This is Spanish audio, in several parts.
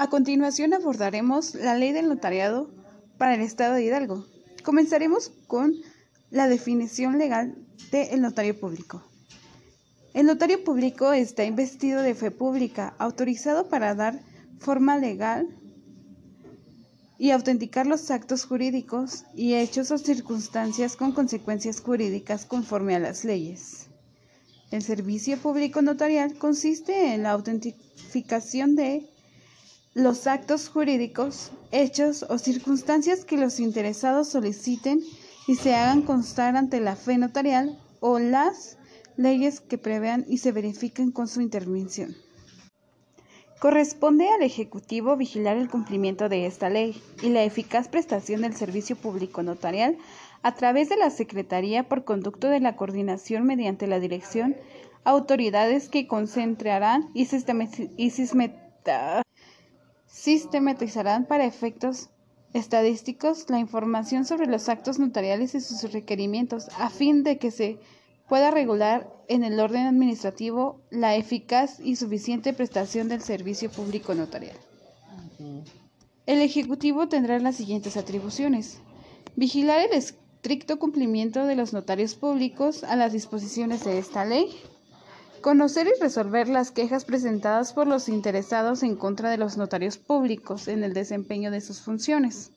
A continuación abordaremos la ley del notariado para el Estado de Hidalgo. Comenzaremos con la definición legal del notario público. El notario público está investido de fe pública, autorizado para dar forma legal y autenticar los actos jurídicos y hechos o circunstancias con consecuencias jurídicas conforme a las leyes. El servicio público notarial consiste en la autentificación de los actos jurídicos, hechos o circunstancias que los interesados soliciten y se hagan constar ante la fe notarial o las leyes que prevean y se verifiquen con su intervención. Corresponde al Ejecutivo vigilar el cumplimiento de esta ley y la eficaz prestación del servicio público notarial a través de la Secretaría por conducto de la coordinación mediante la dirección, autoridades que concentrarán y, sistematizarán para efectos estadísticos la información sobre los actos notariales y sus requerimientos a fin de que se pueda regular en el orden administrativo la eficaz y suficiente prestación del servicio público notarial. El Ejecutivo tendrá las siguientes atribuciones. Vigilar el estricto cumplimiento de los notarios públicos a las disposiciones de esta ley. Conocer y resolver las quejas presentadas por los interesados en contra de los notarios públicos en el desempeño de sus funciones.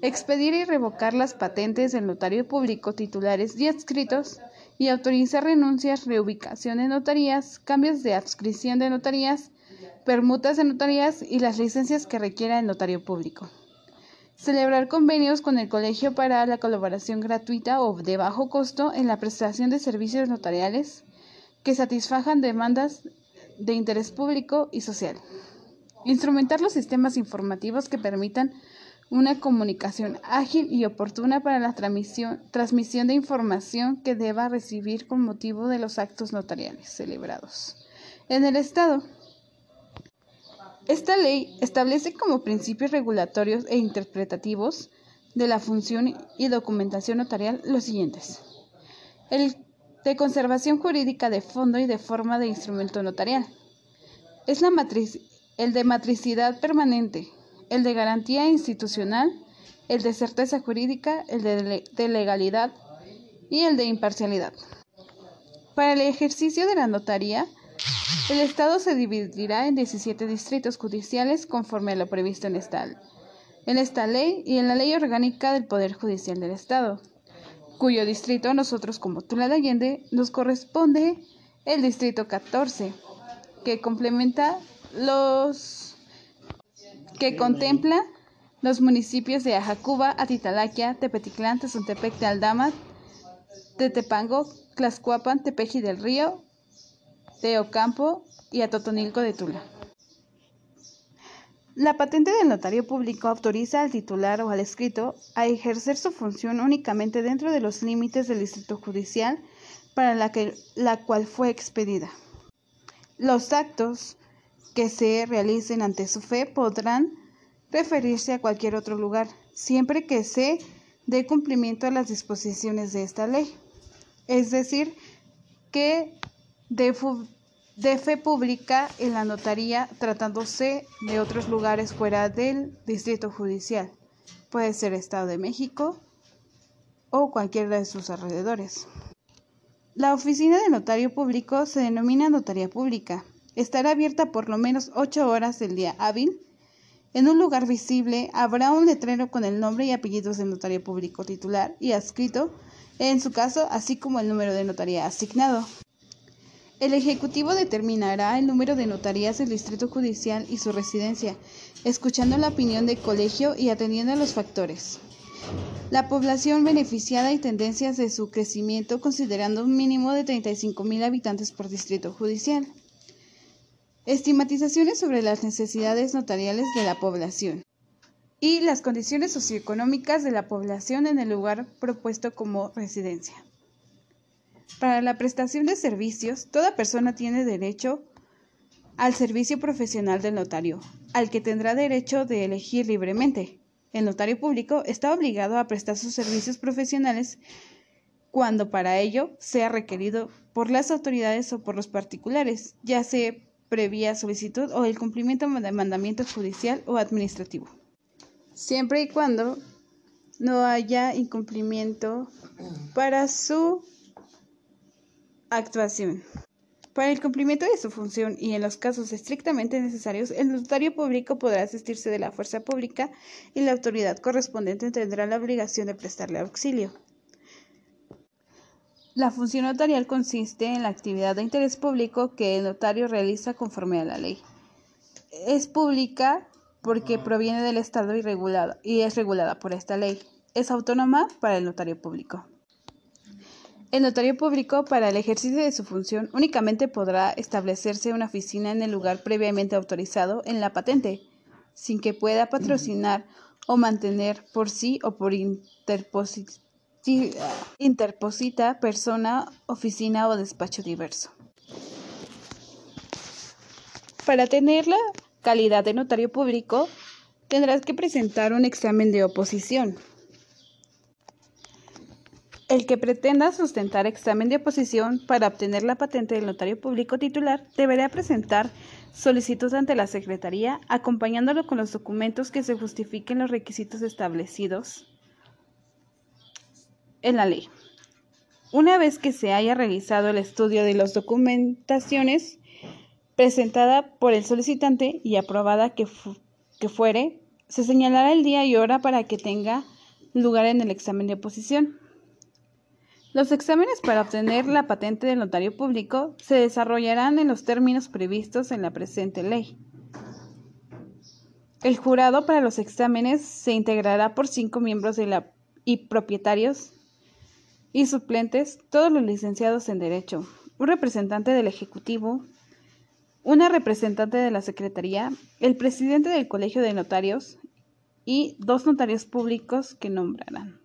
Expedir y revocar las patentes del notario público titulares y adscritos y autorizar renuncias, reubicación de notarías, cambios de adscripción de notarías, permutas de notarías y las licencias que requiera el notario público. Celebrar convenios con el colegio para la colaboración gratuita o de bajo costo en la prestación de servicios notariales que satisfajan demandas de interés público y social. Instrumentar los sistemas informativos que permitan una comunicación ágil y oportuna para la transmisión, de información que deba recibir con motivo de los actos notariales celebrados en el Estado. Esta ley establece como principios regulatorios e interpretativos de la función y documentación notarial los siguientes. El de conservación jurídica de fondo y de forma de instrumento notarial. Es la el de matricidad permanente, el de garantía institucional, el de certeza jurídica, el de, legalidad y el de imparcialidad. Para el ejercicio de la notaría, el Estado se dividirá en 17 distritos judiciales conforme a lo previsto en esta ley y en la ley orgánica del Poder Judicial del Estado, cuyo distrito nosotros como Tula de Allende nos corresponde el distrito 14, que complementa los que contempla los municipios de Ajacuba, Atitalaquia, Tepeticlán, Tezontepec de Aldama, Tetepango, Tlaxcuapan, Tepeji del Río, Teocampo y Atotonilco de Tula. La patente del notario público autoriza al titular o al escrito a ejercer su función únicamente dentro de los límites del distrito judicial para la, que, la cual fue expedida. Los actos que se realicen ante su fe podrán referirse a cualquier otro lugar, siempre que se dé cumplimiento a las disposiciones de esta ley. Es decir, que de, fe pública en la notaría tratándose de otros lugares fuera del distrito judicial. Puede ser Estado de México o cualquiera de sus alrededores. La oficina de notario público se denomina notaría pública Estará abierta por lo menos ocho horas del día hábil. En un lugar visible habrá un letrero con el nombre y apellidos del notario público titular y adscrito, en su caso, así como el número de notaría asignado. El Ejecutivo determinará el número de notarías del Distrito Judicial y su residencia, escuchando la opinión del colegio y atendiendo a los factores. La población beneficiada y tendencias de su crecimiento considerando un mínimo de 35.000 habitantes por distrito judicial. Estimatizaciones sobre las necesidades notariales de la población y las condiciones socioeconómicas de la población en el lugar propuesto como residencia. Para la prestación de servicios, toda persona tiene derecho al servicio profesional del notario, al que tendrá derecho de elegir libremente. El notario público está obligado a prestar sus servicios profesionales cuando para ello sea requerido por las autoridades o por los particulares, ya sea previa solicitud o el cumplimiento de mandamiento judicial o administrativo, siempre y cuando no haya incumplimiento para su actuación. Para el cumplimiento de su función y en los casos estrictamente necesarios, el notario público podrá asistirse de la fuerza pública y la autoridad correspondiente tendrá la obligación de prestarle auxilio. La función notarial consiste en la actividad de interés público que el notario realiza conforme a la ley. Es pública porque proviene del Estado y, regulada, y es regulada por esta ley. Es autónoma para el notario público. El notario público, para el ejercicio de su función, únicamente podrá establecerse una oficina en el lugar previamente autorizado en la patente, sin que pueda patrocinar o mantener por sí o por interposita persona, oficina o despacho diverso. Para tener la calidad de notario público, tendrás que presentar un examen de oposición el que pretenda sustentar examen de oposición para obtener la patente del notario público titular deberá presentar solicitud ante la Secretaría acompañándolo con los documentos que se justifiquen los requisitos establecidos en la ley. Una vez que se haya realizado el estudio de las documentaciones presentada por el solicitante y aprobada que, que fuere, se señalará el día y hora para que tenga lugar en el examen de oposición. Los exámenes para obtener la patente del notario público se desarrollarán en los términos previstos en la presente ley. El jurado para los exámenes se integrará por cinco miembros de la, y propietarios y suplentes, todos los licenciados en Derecho, un representante del Ejecutivo, una representante de la Secretaría, el presidente del Colegio de Notarios y dos notarios públicos que nombrarán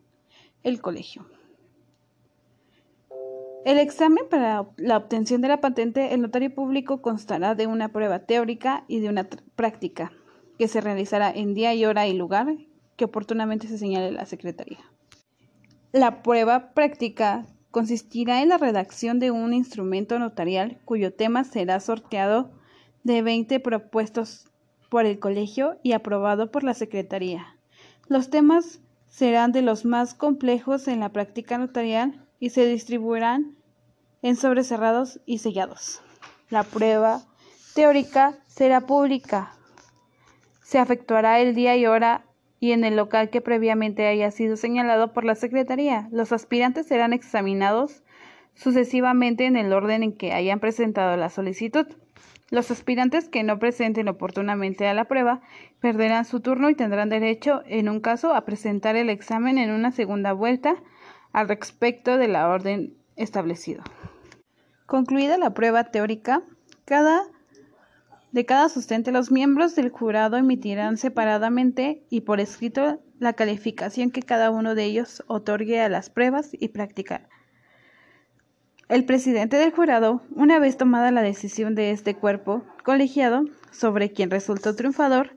el colegio. El examen para la obtención de la patente, el notario público constará de una prueba teórica y de una práctica, que se realizará en día y hora y lugar que oportunamente se señale la Secretaría. La prueba práctica consistirá en la redacción de un instrumento notarial cuyo tema será sorteado de 20 propuestos por el colegio y aprobado por la Secretaría. Los temas serán de los más complejos en la práctica notarial y se distribuirán en sobres cerrados y sellados. La prueba teórica será pública. Se efectuará el día y hora y en el local que previamente haya sido señalado por la Secretaría. Los aspirantes serán examinados sucesivamente en el orden en que hayan presentado la solicitud. Los aspirantes que no presenten oportunamente a la prueba perderán su turno y tendrán derecho, en un caso, a presentar el examen en una segunda vuelta al respecto de la orden establecido. Concluida la prueba teórica, cada de cada sustente los miembros del jurado emitirán separadamente y por escrito la calificación que cada uno de ellos otorgue a las pruebas y práctica. El presidente del jurado, una vez tomada la decisión de este cuerpo colegiado sobre quien resultó triunfador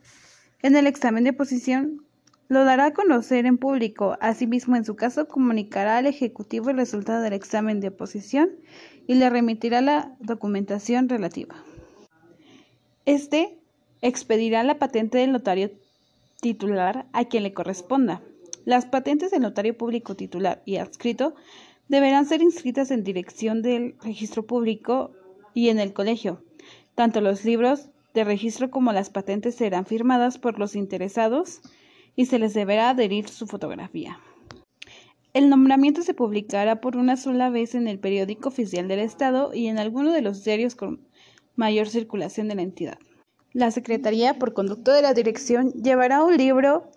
en el examen de posición, lo dará a conocer en público. Asimismo, en su caso, comunicará al Ejecutivo el resultado del examen de oposición y le remitirá la documentación relativa. Este expedirá la patente del notario titular a quien le corresponda. Las patentes del notario público titular y adscrito deberán ser inscritas en dirección del registro público y en el colegio. Tanto los libros de registro como las patentes serán firmadas por los interesados y se les deberá adherir su fotografía. El nombramiento se publicará por una sola vez en el periódico oficial del Estado y en alguno de los diarios con mayor circulación de la entidad. La Secretaría, por conducto de la Dirección, llevará un libro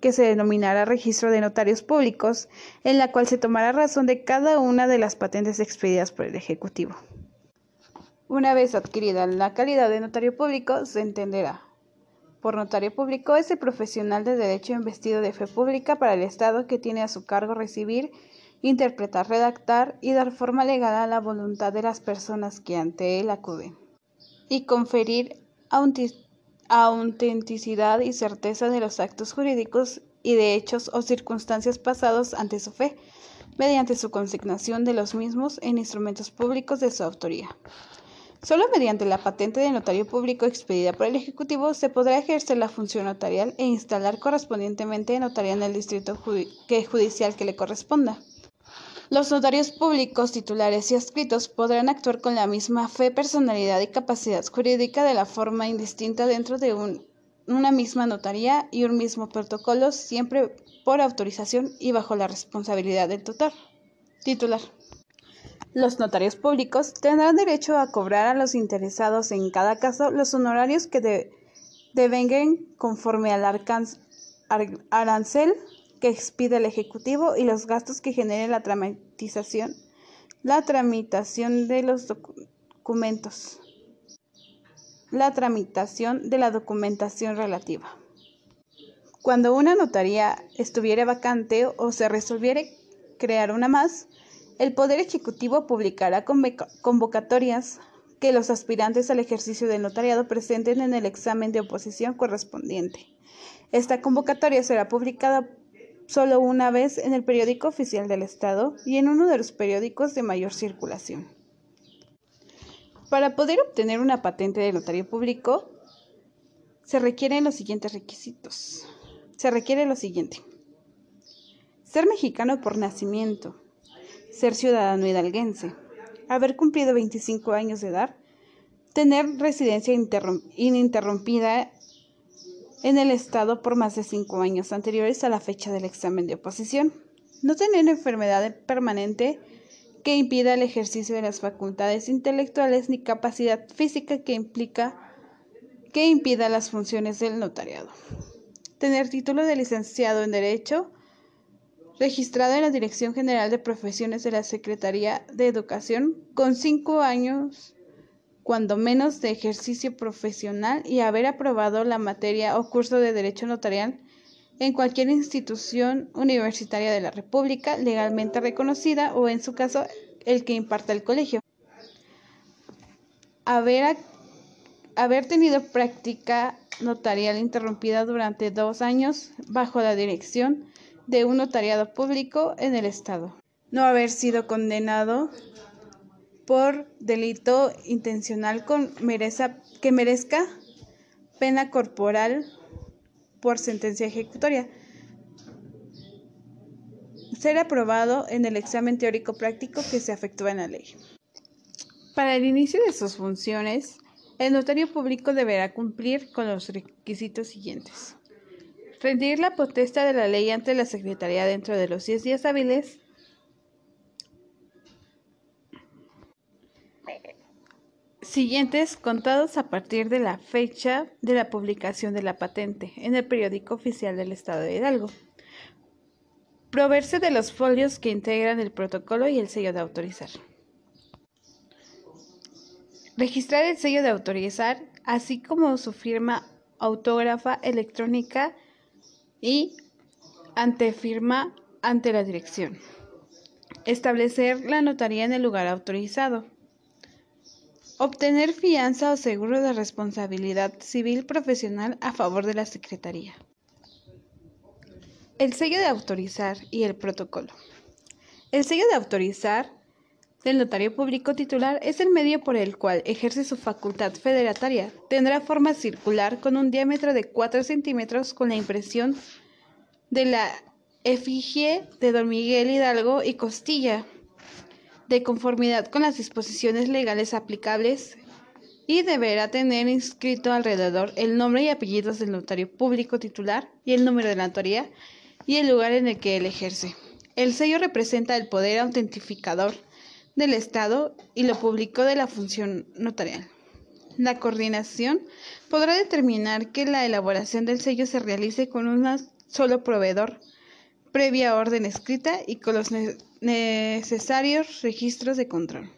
que se denominará Registro de Notarios Públicos, en la cual se tomará razón de cada una de las patentes expedidas por el Ejecutivo. Una vez adquirida la calidad de notario público, se entenderá por notario público es el profesional de derecho investido de fe pública para el Estado que tiene a su cargo recibir, interpretar, redactar y dar forma legal a la voluntad de las personas que ante él acuden, y conferir autenticidad y certeza de los actos jurídicos y de hechos o circunstancias pasados ante su fe, mediante su consignación de los mismos en instrumentos públicos de su autoría. Solo mediante la patente de notario público expedida por el Ejecutivo se podrá ejercer la función notarial e instalar correspondientemente notaría en el distrito judicial que le corresponda. Los notarios públicos titulares y adscritos podrán actuar con la misma fe, personalidad y capacidad jurídica de la forma indistinta dentro de una misma notaría y un mismo protocolo, siempre por autorización y bajo la responsabilidad del tutor titular. Los notarios públicos tendrán derecho a cobrar a los interesados en cada caso los honorarios que devengan conforme al arancel que expide el Ejecutivo y los gastos que genere la tramitación, la tramitación de los documentos, la tramitación de la documentación relativa. Cuando una notaría estuviera vacante o se resolviera crear una más, el Poder Ejecutivo publicará convocatorias que los aspirantes al ejercicio del notariado presenten en el examen de oposición correspondiente. Esta convocatoria será publicada solo una vez en el periódico oficial del Estado y en uno de los periódicos de mayor circulación. Para poder obtener una patente de notario público, se requieren los siguientes requisitos. Se requiere lo siguiente. Ser mexicano por nacimiento, ser ciudadano hidalguense, haber cumplido 25 años de edad, tener residencia ininterrumpida en el Estado por más de cinco años anteriores a la fecha del examen de oposición. No tener enfermedad permanente que impida el ejercicio de las facultades intelectuales ni capacidad física que implica que impida las funciones del notariado. Tener título de licenciado en Derecho registrado en la Dirección General de Profesiones de la Secretaría de Educación con cinco años cuando menos de ejercicio profesional y haber aprobado la materia o curso de Derecho Notarial en cualquier institución universitaria de la República legalmente reconocida o en su caso el que imparta el colegio. Haber, haber tenido práctica notarial interrumpida durante dos años bajo la dirección de un notariado público en el Estado. No haber sido condenado por delito intencional con que merezca pena corporal por sentencia ejecutoria. Ser aprobado en el examen teórico práctico que se efectúa en la ley. Para el inicio de sus funciones, el notario público deberá cumplir con los requisitos siguientes. Rendir la potestad de la ley ante la Secretaría dentro de los 10 días hábiles siguientes contados a partir de la fecha de la publicación de la patente en el periódico oficial del Estado de Hidalgo. Proveerse de los folios que integran el protocolo y el sello de autorizar. Registrar el sello de autorizar, así como su firma autógrafa electrónica y antefirma ante la dirección. Establecer la notaría en el lugar autorizado. Obtener fianza o seguro de responsabilidad civil profesional a favor de la Secretaría. El sello de autorizar y el protocolo. El sello de autorizar del notario público titular es el medio por el cual ejerce su facultad federataria. Tendrá forma circular con un diámetro de 4 centímetros con la impresión de la efigie de don Miguel Hidalgo y Costilla de conformidad con las disposiciones legales aplicables y deberá tener inscrito alrededor el nombre y apellidos del notario público titular y el número de la notaría y el lugar en el que él ejerce. El sello representa el poder autentificador del Estado y lo público de la función notarial. La coordinación podrá determinar que la elaboración del sello se realice con un solo proveedor previa orden escrita y con los necesarios registros de control.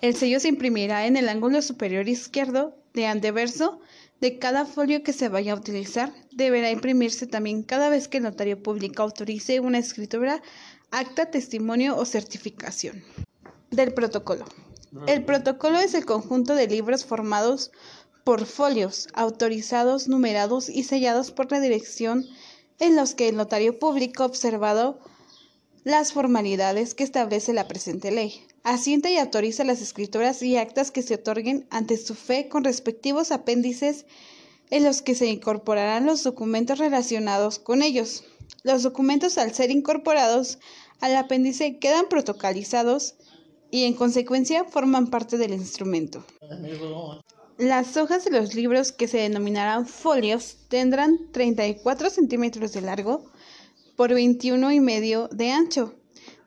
El sello se imprimirá en el ángulo superior izquierdo de anteverso de cada folio que se vaya a utilizar. Deberá imprimirse también cada vez que el notario público autorice una escritura, acta, testimonio o certificación. Del protocolo. El protocolo es el conjunto de libros formados por folios autorizados, numerados y sellados por la dirección en los que el notario público ha observado las formalidades que establece la presente ley. asienta y autoriza las escrituras y actas que se otorguen ante su fe con respectivos apéndices en los que se incorporarán los documentos relacionados con ellos. Los documentos, al ser incorporados al apéndice, quedan protocolizados y en consecuencia forman parte del instrumento. Las hojas de los libros, que se denominarán folios, tendrán 34 centímetros de largo por 21 y medio de ancho.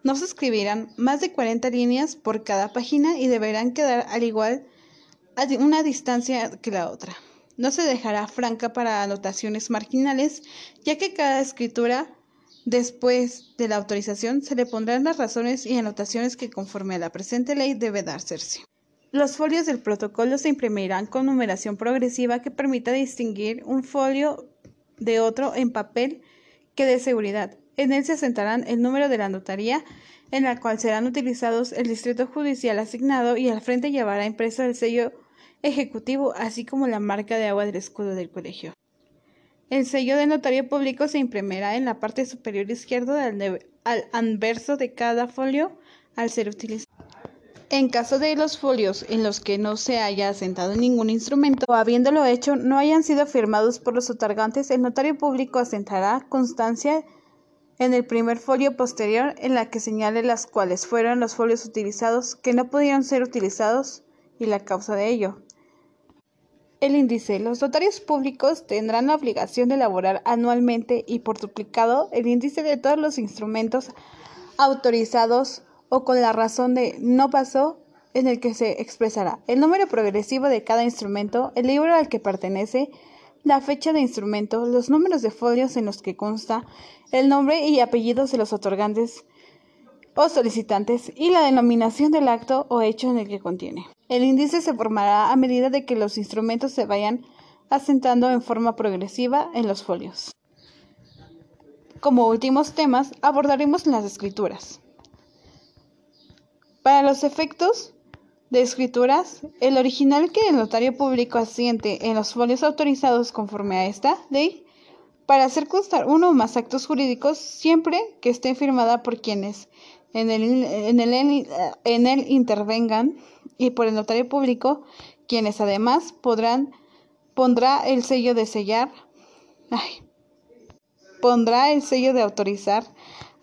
No se escribirán más de 40 líneas por cada página y deberán quedar al igual a una distancia que la otra. No se dejará franca para anotaciones marginales, ya que cada escritura después de la autorización se le pondrán las razones y anotaciones que conforme a la presente ley debe darse. Los folios del protocolo se imprimirán con numeración progresiva que permita distinguir un folio de otro en papel que dé seguridad. En él se asentarán el número de la notaría en la cual serán utilizados el distrito judicial asignado y al frente llevará impreso el sello ejecutivo, así como la marca de agua del escudo del colegio. El sello de notario público se imprimirá en la parte superior izquierda al, anverso de cada folio al ser utilizado. En caso de los folios en los que no se haya asentado ningún instrumento o habiéndolo hecho no hayan sido firmados por los otorgantes, el notario público asentará constancia en el primer folio posterior en la que señale las cuales fueron los folios utilizados que no pudieron ser utilizados y la causa de ello. El índice. Los notarios públicos tendrán la obligación de elaborar anualmente y por duplicado el índice de todos los instrumentos autorizados o con la razón de no pasó en el que se expresará el número progresivo de cada instrumento, el libro al que pertenece, la fecha de instrumento, los números de folios en los que consta, el nombre y apellidos de los otorgantes o solicitantes y la denominación del acto o hecho en el que contiene. El índice se formará a medida de que los instrumentos se vayan asentando en forma progresiva en los folios. Como últimos temas abordaremos las escrituras. Para los efectos de escrituras, el original que el notario público asiente en los folios autorizados conforme a esta ley, para hacer constar uno o más actos jurídicos siempre que esté firmada por quienes en el, en el, en el intervengan y por el notario público, quienes además podrán pondrá el sello de sellar, pondrá el sello de autorizar,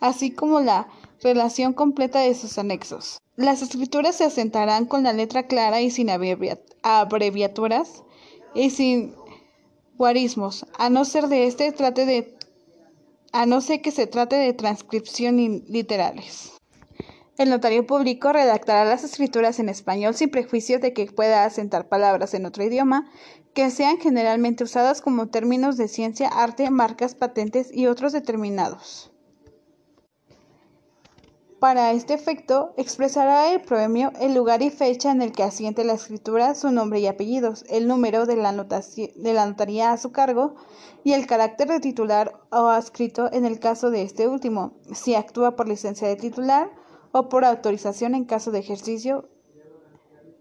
así como la relación completa de sus anexos. Las escrituras se asentarán con la letra clara y sin abreviaturas y sin guarismos, a no ser de este trate de a no ser que se trate de transcripción literales. El notario público redactará las escrituras en español sin prejuicio de que pueda asentar palabras en otro idioma que sean generalmente usadas como términos de ciencia, arte, marcas, patentes y otros determinados. Para este efecto, expresará el premio el lugar y fecha en el que asiente la escritura, su nombre y apellidos, el número de la, notaría a su cargo y el carácter de titular o adscrito en el caso de este último, si actúa por licencia de titular o por autorización en caso de ejercicio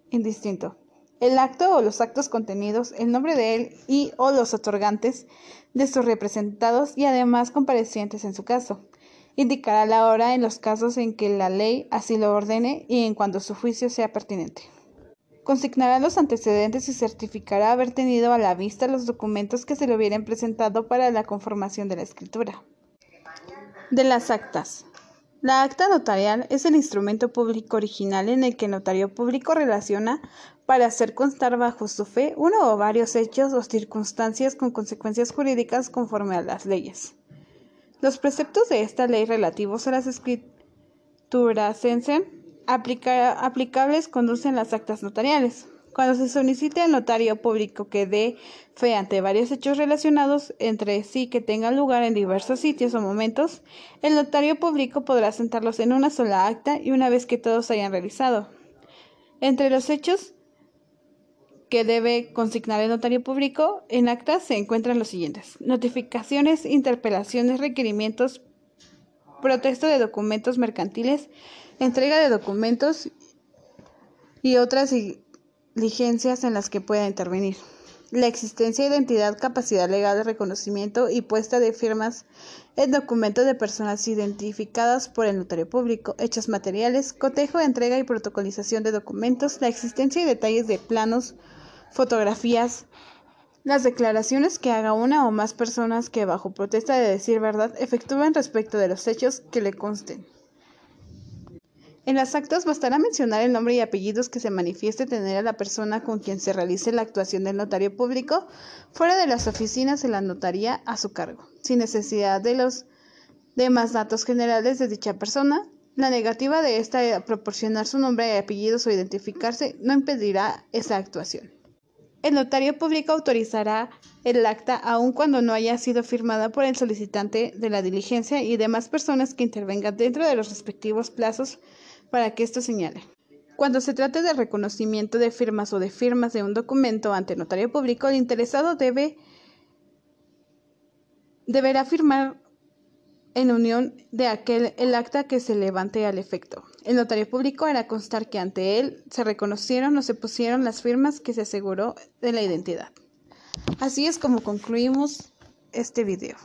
indistinto. El acto o los actos contenidos, el nombre de él y o los otorgantes de sus representados y además comparecientes en su caso. Indicará la hora en los casos en que la ley así lo ordene y en cuanto su juicio sea pertinente. Consignará los antecedentes y certificará haber tenido a la vista los documentos que se le hubieran presentado para la conformación de la escritura. De las actas. La acta notarial es el instrumento público original en el que el notario público relaciona para hacer constar bajo su fe uno o varios hechos o circunstancias con consecuencias jurídicas conforme a las leyes. Los preceptos de esta ley relativos a las escrituras aplicables conducen las actas notariales. Cuando se solicite al notario público que dé fe ante varios hechos relacionados entre sí que tengan lugar en diversos sitios o momentos, el notario público podrá sentarlos en una sola acta y una vez que todos hayan realizado. Entre los hechos que debe consignar el notario público en actas se encuentran los siguientes: notificaciones, interpelaciones, requerimientos, protesto de documentos mercantiles, entrega de documentos y otras diligencias en las que pueda intervenir. la existencia, identidad, capacidad legal de reconocimiento y puesta de firmas en documentos de personas identificadas por el notario público, hechos materiales, cotejo, entrega y protocolización de documentos, la existencia y detalles de planos, fotografías, las declaraciones que haga una o más personas que bajo protesta de decir verdad efectúen respecto de los hechos que le consten. En las actas bastará mencionar el nombre y apellidos que se manifieste tener a la persona con quien se realice la actuación del notario público fuera de las oficinas de la notaría a su cargo, sin necesidad de los demás datos generales de dicha persona. La negativa de esta a proporcionar su nombre y apellidos o identificarse no impedirá esa actuación. El notario público autorizará el acta aun cuando no haya sido firmada por el solicitante de la diligencia y demás personas que intervengan dentro de los respectivos plazos para que esto señale. Cuando se trate de reconocimiento de firmas o de firmas de un documento ante notario público, el interesado debe deberá firmar en unión de aquel el acta que se levante al efecto. El notario público hará constar que ante él se reconocieron o se pusieron las firmas que se aseguró de la identidad. Así es como concluimos este video.